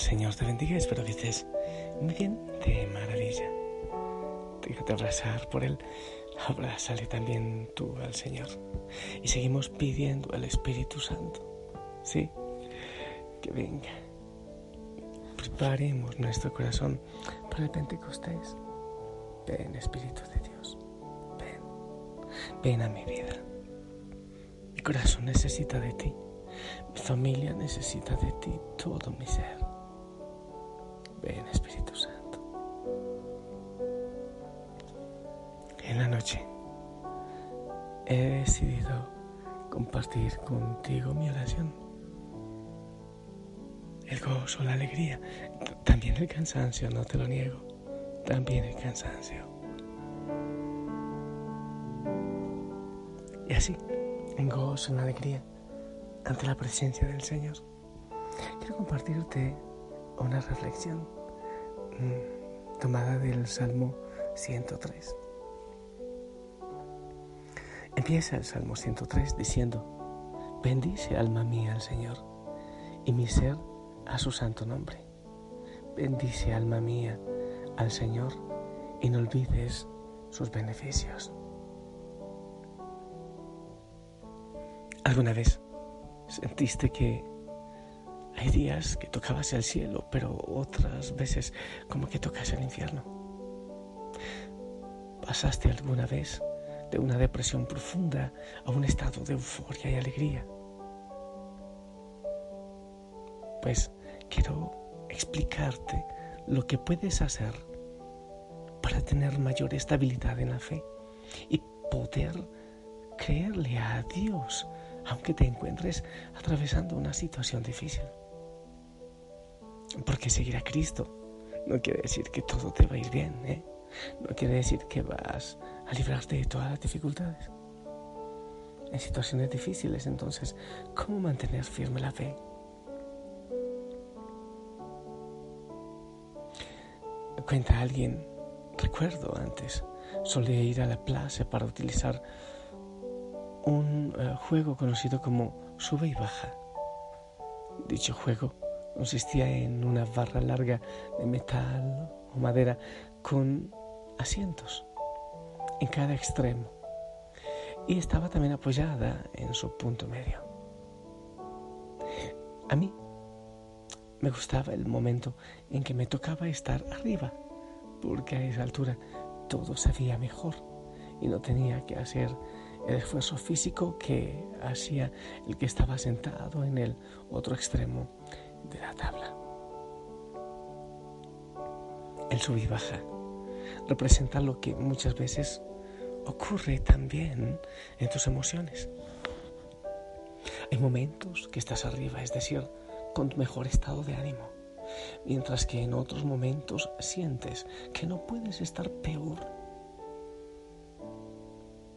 Señor te bendiga. Espero que estés muy bien, de maravilla. Déjate abrazar por Él. Abrázale también tú al Señor. Y seguimos pidiendo al Espíritu Santo. Sí, que venga. Preparemos nuestro corazón para el Pentecostés. Ven, Espíritu de Dios. Ven. Ven a mi vida. Mi corazón necesita de ti. Mi familia necesita de ti, todo mi ser. Ven, Espíritu Santo. En la noche he decidido compartir contigo mi oración. El gozo, la alegría, también el cansancio, no te lo niego. También el cansancio. Y así, en gozo, en alegría ante la presencia del Señor. Quiero compartirte una reflexión mmm, tomada del Salmo 103. Empieza el Salmo 103 diciendo, bendice alma mía al Señor y mi ser a su santo nombre. Bendice alma mía al Señor y no olvides sus beneficios. ¿Alguna vez Sentiste que hay días que tocabas el cielo, pero otras veces como que tocas el infierno. ¿Pasaste alguna vez de una depresión profunda a un estado de euforia y alegría? Pues quiero explicarte lo que puedes hacer para tener mayor estabilidad en la fe y poder creerle a Dios aunque te encuentres atravesando una situación difícil. Porque seguir a Cristo no quiere decir que todo te va a ir bien, ¿eh? No quiere decir que vas a librarte de todas las dificultades. En situaciones difíciles, entonces, ¿cómo mantener firme la fe? Cuenta alguien, recuerdo antes, solía ir a la plaza para utilizar un uh, juego conocido como sube y baja. Dicho juego consistía en una barra larga de metal o madera con asientos en cada extremo y estaba también apoyada en su punto medio. A mí me gustaba el momento en que me tocaba estar arriba, porque a esa altura todo se veía mejor y no tenía que hacer el esfuerzo físico que hacía el que estaba sentado en el otro extremo de la tabla. El sub y baja representa lo que muchas veces ocurre también en tus emociones. Hay momentos que estás arriba, es decir, con tu mejor estado de ánimo, mientras que en otros momentos sientes que no puedes estar peor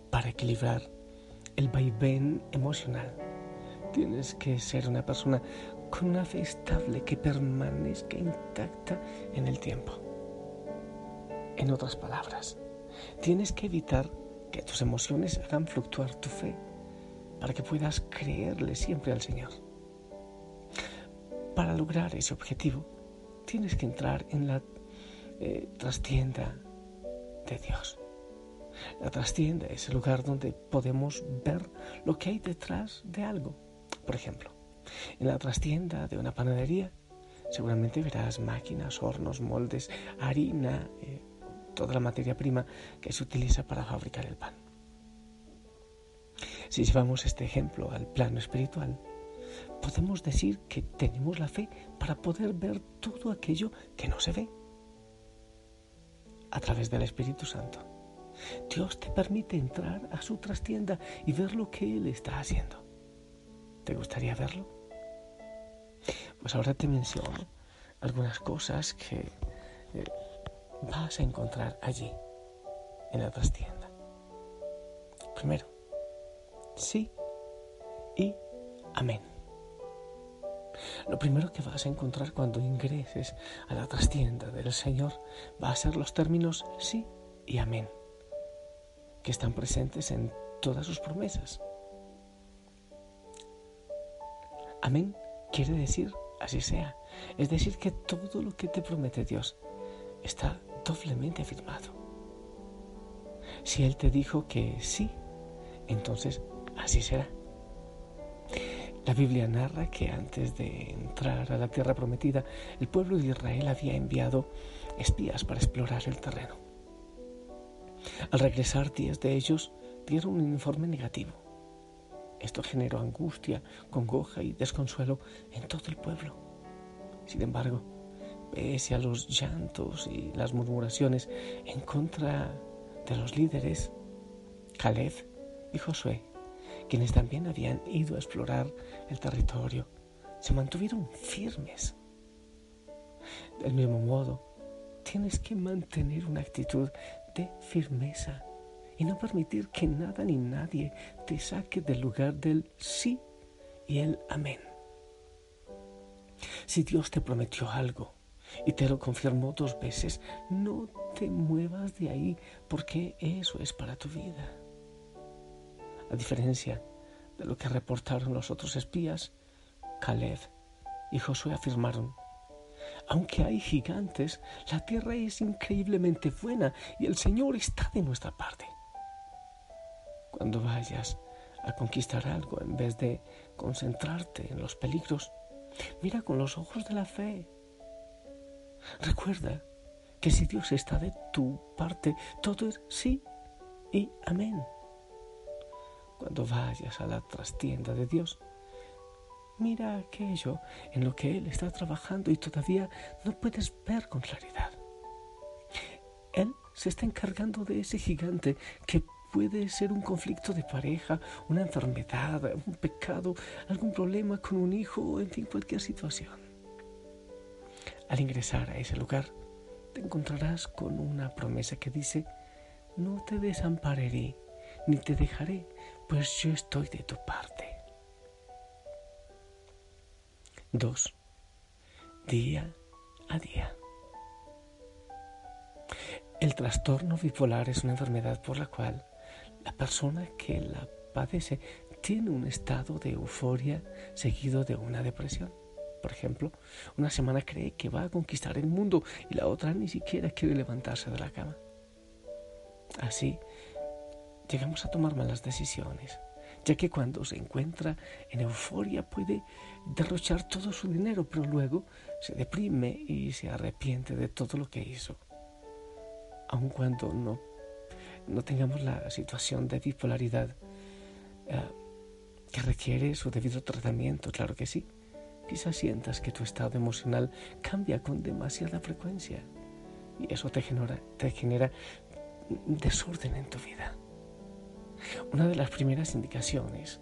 para equilibrar el vaivén emocional. Tienes que ser una persona con una fe estable que permanezca intacta en el tiempo. En otras palabras, tienes que evitar que tus emociones hagan fluctuar tu fe para que puedas creerle siempre al Señor. Para lograr ese objetivo, tienes que entrar en la eh, trastienda de Dios. La trastienda es el lugar donde podemos ver lo que hay detrás de algo. Por ejemplo, en la trastienda de una panadería seguramente verás máquinas, hornos, moldes, harina, eh, toda la materia prima que se utiliza para fabricar el pan. Si llevamos este ejemplo al plano espiritual, podemos decir que tenemos la fe para poder ver todo aquello que no se ve a través del Espíritu Santo. Dios te permite entrar a su trastienda y ver lo que Él está haciendo. ¿Te gustaría verlo? Pues ahora te menciono algunas cosas que eh, vas a encontrar allí, en la trastienda. Primero, sí y amén. Lo primero que vas a encontrar cuando ingreses a la trastienda del Señor va a ser los términos sí y amén, que están presentes en todas sus promesas. Amén quiere decir así sea, es decir, que todo lo que te promete Dios está doblemente afirmado. Si Él te dijo que sí, entonces así será. La Biblia narra que antes de entrar a la tierra prometida, el pueblo de Israel había enviado espías para explorar el terreno. Al regresar, diez de ellos dieron un informe negativo. Esto generó angustia, congoja y desconsuelo en todo el pueblo. Sin embargo, pese a los llantos y las murmuraciones en contra de los líderes, Caleb y Josué quienes también habían ido a explorar el territorio, se mantuvieron firmes. Del mismo modo, tienes que mantener una actitud de firmeza y no permitir que nada ni nadie te saque del lugar del sí y el amén. Si Dios te prometió algo y te lo confirmó dos veces, no te muevas de ahí porque eso es para tu vida. A diferencia de lo que reportaron los otros espías, Caleb y Josué afirmaron, aunque hay gigantes, la tierra es increíblemente buena y el Señor está de nuestra parte. Cuando vayas a conquistar algo, en vez de concentrarte en los peligros, mira con los ojos de la fe. Recuerda que si Dios está de tu parte, todo es sí y amén cuando vayas a la trastienda de Dios. Mira aquello en lo que Él está trabajando y todavía no puedes ver con claridad. Él se está encargando de ese gigante que puede ser un conflicto de pareja, una enfermedad, un pecado, algún problema con un hijo, en fin, cualquier situación. Al ingresar a ese lugar, te encontrarás con una promesa que dice, no te desampararé ni te dejaré, pues yo estoy de tu parte. 2. Día a día. El trastorno bipolar es una enfermedad por la cual la persona que la padece tiene un estado de euforia seguido de una depresión. Por ejemplo, una semana cree que va a conquistar el mundo y la otra ni siquiera quiere levantarse de la cama. Así, llegamos a tomar malas decisiones, ya que cuando se encuentra en euforia puede derrochar todo su dinero, pero luego se deprime y se arrepiente de todo lo que hizo. Aun cuando no, no tengamos la situación de bipolaridad eh, que requiere su debido tratamiento, claro que sí. Quizás sientas que tu estado emocional cambia con demasiada frecuencia y eso te genera, te genera desorden en tu vida. Una de las primeras indicaciones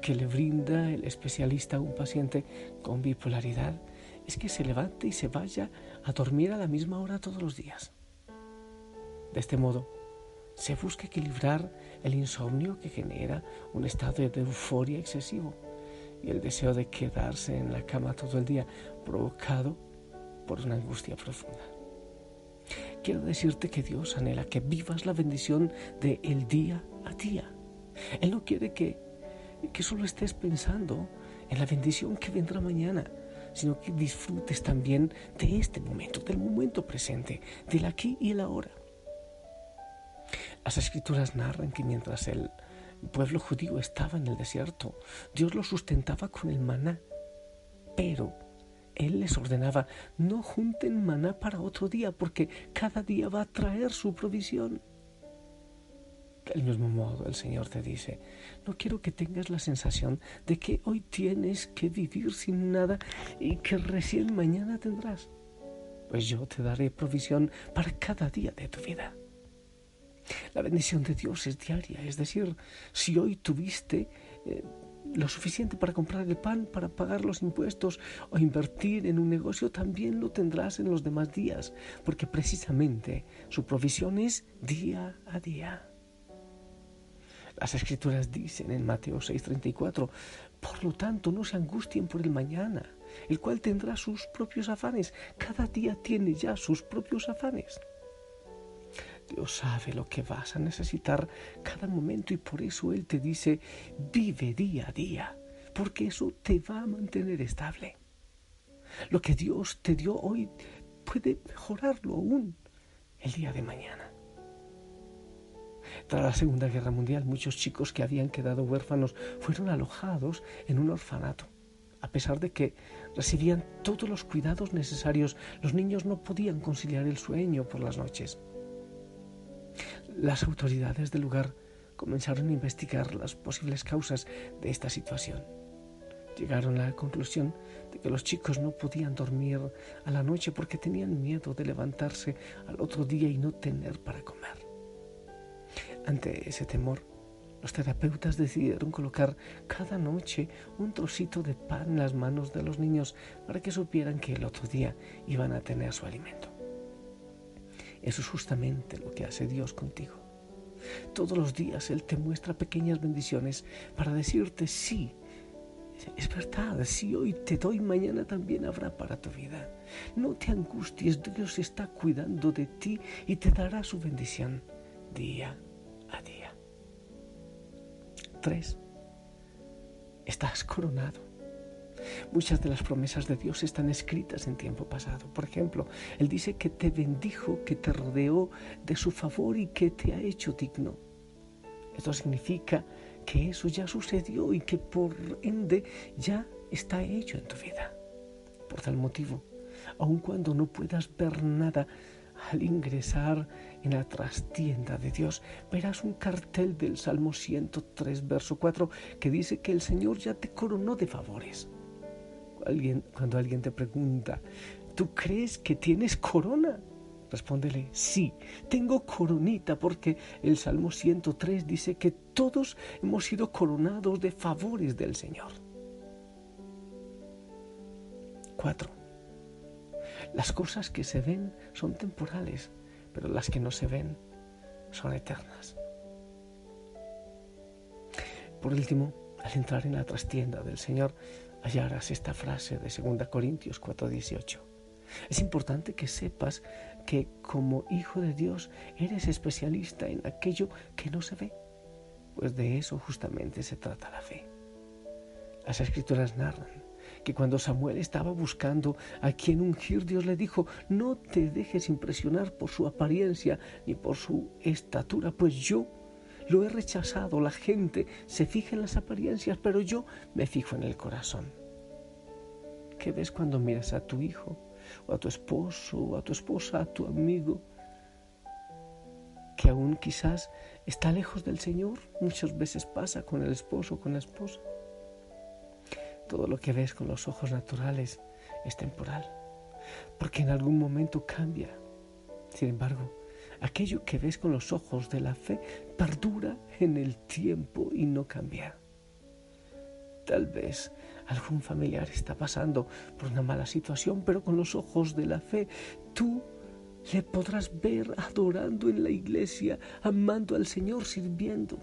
que le brinda el especialista a un paciente con bipolaridad es que se levante y se vaya a dormir a la misma hora todos los días. De este modo, se busca equilibrar el insomnio que genera un estado de euforia excesivo y el deseo de quedarse en la cama todo el día provocado por una angustia profunda. Quiero decirte que Dios anhela que vivas la bendición del el día a día. Él no quiere que, que solo estés pensando en la bendición que vendrá mañana, sino que disfrutes también de este momento, del momento presente, del aquí y el ahora. Las escrituras narran que mientras el pueblo judío estaba en el desierto, Dios lo sustentaba con el maná, pero él les ordenaba, no junten maná para otro día, porque cada día va a traer su provisión. Del mismo modo, el Señor te dice, no quiero que tengas la sensación de que hoy tienes que vivir sin nada y que recién mañana tendrás, pues yo te daré provisión para cada día de tu vida. La bendición de Dios es diaria, es decir, si hoy tuviste eh, lo suficiente para comprar el pan, para pagar los impuestos o invertir en un negocio, también lo tendrás en los demás días, porque precisamente su provisión es día a día. Las escrituras dicen en Mateo 6:34, por lo tanto no se angustien por el mañana, el cual tendrá sus propios afanes, cada día tiene ya sus propios afanes. Dios sabe lo que vas a necesitar cada momento y por eso Él te dice, vive día a día, porque eso te va a mantener estable. Lo que Dios te dio hoy puede mejorarlo aún el día de mañana. Tras la Segunda Guerra Mundial, muchos chicos que habían quedado huérfanos fueron alojados en un orfanato. A pesar de que recibían todos los cuidados necesarios, los niños no podían conciliar el sueño por las noches. Las autoridades del lugar comenzaron a investigar las posibles causas de esta situación. Llegaron a la conclusión de que los chicos no podían dormir a la noche porque tenían miedo de levantarse al otro día y no tener para comer. Ante ese temor, los terapeutas decidieron colocar cada noche un trocito de pan en las manos de los niños para que supieran que el otro día iban a tener su alimento. Eso es justamente lo que hace Dios contigo. Todos los días Él te muestra pequeñas bendiciones para decirte sí. Es verdad, si hoy te doy, mañana también habrá para tu vida. No te angusties, Dios está cuidando de ti y te dará su bendición día a día. Tres, estás coronado. Muchas de las promesas de Dios están escritas en tiempo pasado. Por ejemplo, Él dice que te bendijo, que te rodeó de su favor y que te ha hecho digno. Esto significa que eso ya sucedió y que por ende ya está hecho en tu vida. Por tal motivo, aun cuando no puedas ver nada, al ingresar en la trastienda de Dios, verás un cartel del Salmo 103, verso 4, que dice que el Señor ya te coronó de favores cuando alguien te pregunta, ¿tú crees que tienes corona? Respóndele, sí, tengo coronita porque el Salmo 103 dice que todos hemos sido coronados de favores del Señor. 4. Las cosas que se ven son temporales, pero las que no se ven son eternas. Por último, al entrar en la trastienda del Señor, hallarás esta frase de 2 Corintios 4:18. Es importante que sepas que como hijo de Dios eres especialista en aquello que no se ve, pues de eso justamente se trata la fe. Las escrituras narran que cuando Samuel estaba buscando a quien ungir, Dios le dijo, no te dejes impresionar por su apariencia ni por su estatura, pues yo lo he rechazado. La gente se fija en las apariencias, pero yo me fijo en el corazón. ¿Qué ves cuando miras a tu hijo, o a tu esposo, o a tu esposa, a tu amigo, que aún quizás está lejos del Señor? Muchas veces pasa con el esposo, o con la esposa. Todo lo que ves con los ojos naturales es temporal, porque en algún momento cambia. Sin embargo, aquello que ves con los ojos de la fe perdura en el tiempo y no cambia. Tal vez algún familiar está pasando por una mala situación, pero con los ojos de la fe tú le podrás ver adorando en la iglesia, amando al Señor, sirviendo.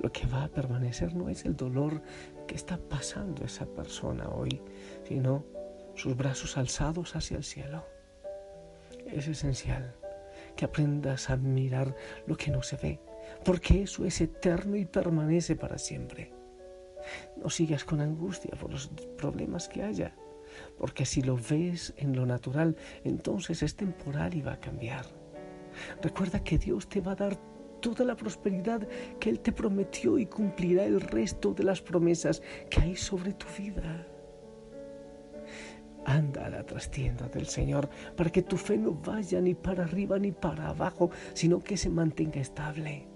Lo que va a permanecer no es el dolor que está pasando esa persona hoy, sino sus brazos alzados hacia el cielo. Es esencial que aprendas a mirar lo que no se ve, porque eso es eterno y permanece para siempre. No sigas con angustia por los problemas que haya, porque si lo ves en lo natural, entonces es temporal y va a cambiar. Recuerda que Dios te va a dar toda la prosperidad que Él te prometió y cumplirá el resto de las promesas que hay sobre tu vida. Anda a la trastienda del Señor para que tu fe no vaya ni para arriba ni para abajo, sino que se mantenga estable.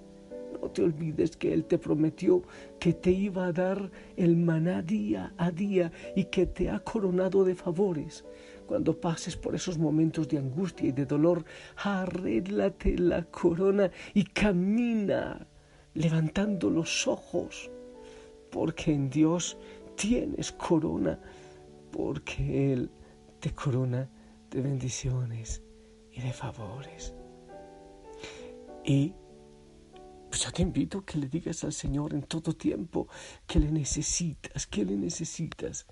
No te olvides que Él te prometió que te iba a dar el maná día a día y que te ha coronado de favores. Cuando pases por esos momentos de angustia y de dolor, arréglate la corona y camina levantando los ojos, porque en Dios tienes corona, porque Él te corona de bendiciones y de favores. Y pues yo te invito a que le digas al Señor en todo tiempo que le necesitas, que le necesitas,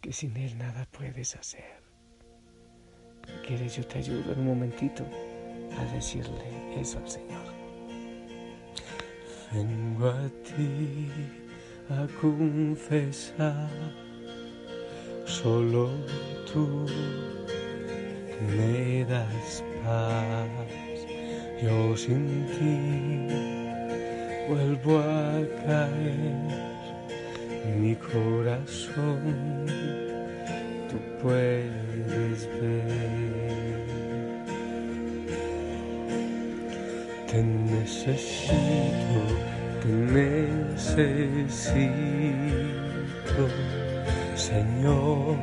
que sin Él nada puedes hacer. ¿Quieres? Yo te ayudo en un momentito a decirle eso al Señor. Vengo a ti a confesar, solo tú me das paz, yo sin ti vuelvo a caer. Mi corazón, tú puedes ver. Te necesito, te necesito, Señor,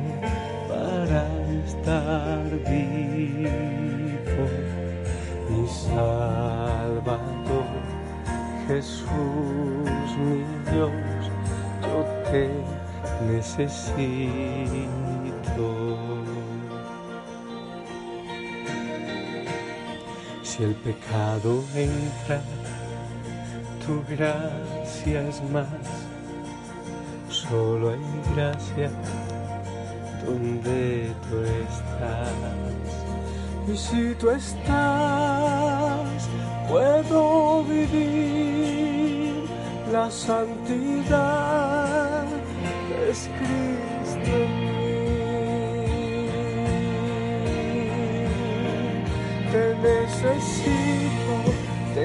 para estar vivo, mi Salvador. Jesús, mi Dios, yo te necesito. Si el pecado entra, tu gracia es más. Solo hay gracia donde tú estás. Y si tú estás, puedo vivir la santidad es Cristo en mí. Te necesito, te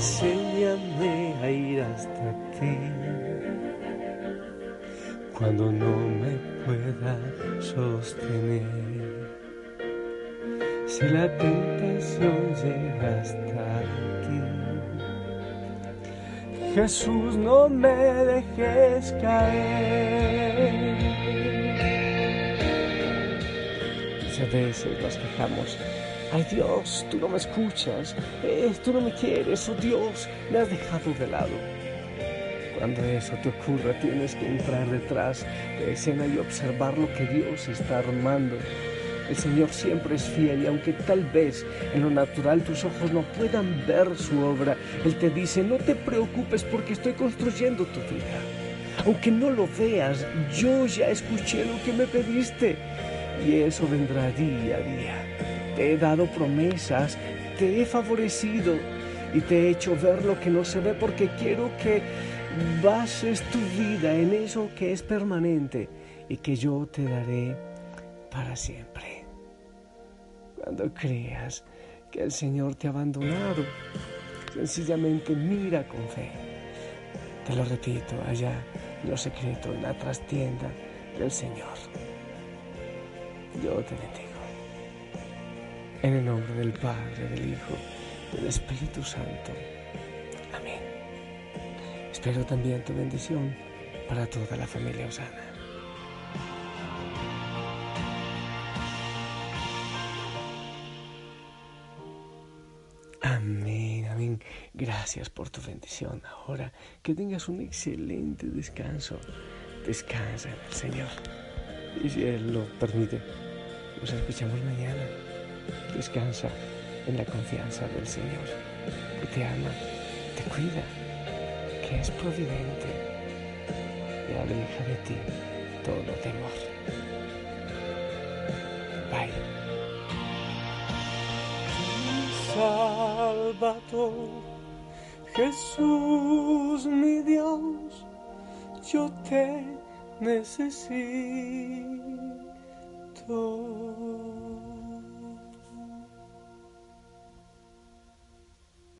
Enséñame a ir hasta ti cuando no me pueda sostener. Si la tentación llega hasta aquí. Jesús, no me dejes caer. Muchas veces nos quejamos. Ay Dios, tú no me escuchas. Eh, tú no me quieres. Oh Dios, me has dejado de lado. Cuando eso te ocurra, tienes que entrar detrás de escena y observar lo que Dios está armando. El Señor siempre es fiel y aunque tal vez en lo natural tus ojos no puedan ver su obra, Él te dice, no te preocupes porque estoy construyendo tu vida. Aunque no lo veas, yo ya escuché lo que me pediste y eso vendrá día a día. Te he dado promesas, te he favorecido y te he hecho ver lo que no se ve porque quiero que bases tu vida en eso que es permanente y que yo te daré para siempre. Cuando creas que el Señor te ha abandonado, sencillamente mira con fe. Te lo repito, allá en lo secreto, en la trastienda del Señor. Yo te bendigo. En el nombre del Padre, del Hijo, del Espíritu Santo. Amén. Espero también tu bendición para toda la familia Osana. Amén, amén. Gracias por tu bendición. Ahora que tengas un excelente descanso. Descansa en el Señor. Y si Él lo permite, nos escuchamos mañana. Descansa en la confianza del Señor, que te ama, te cuida, que es providente y aleja de ti todo temor. Bye. Salvador, Jesús mi Dios, yo te necesito.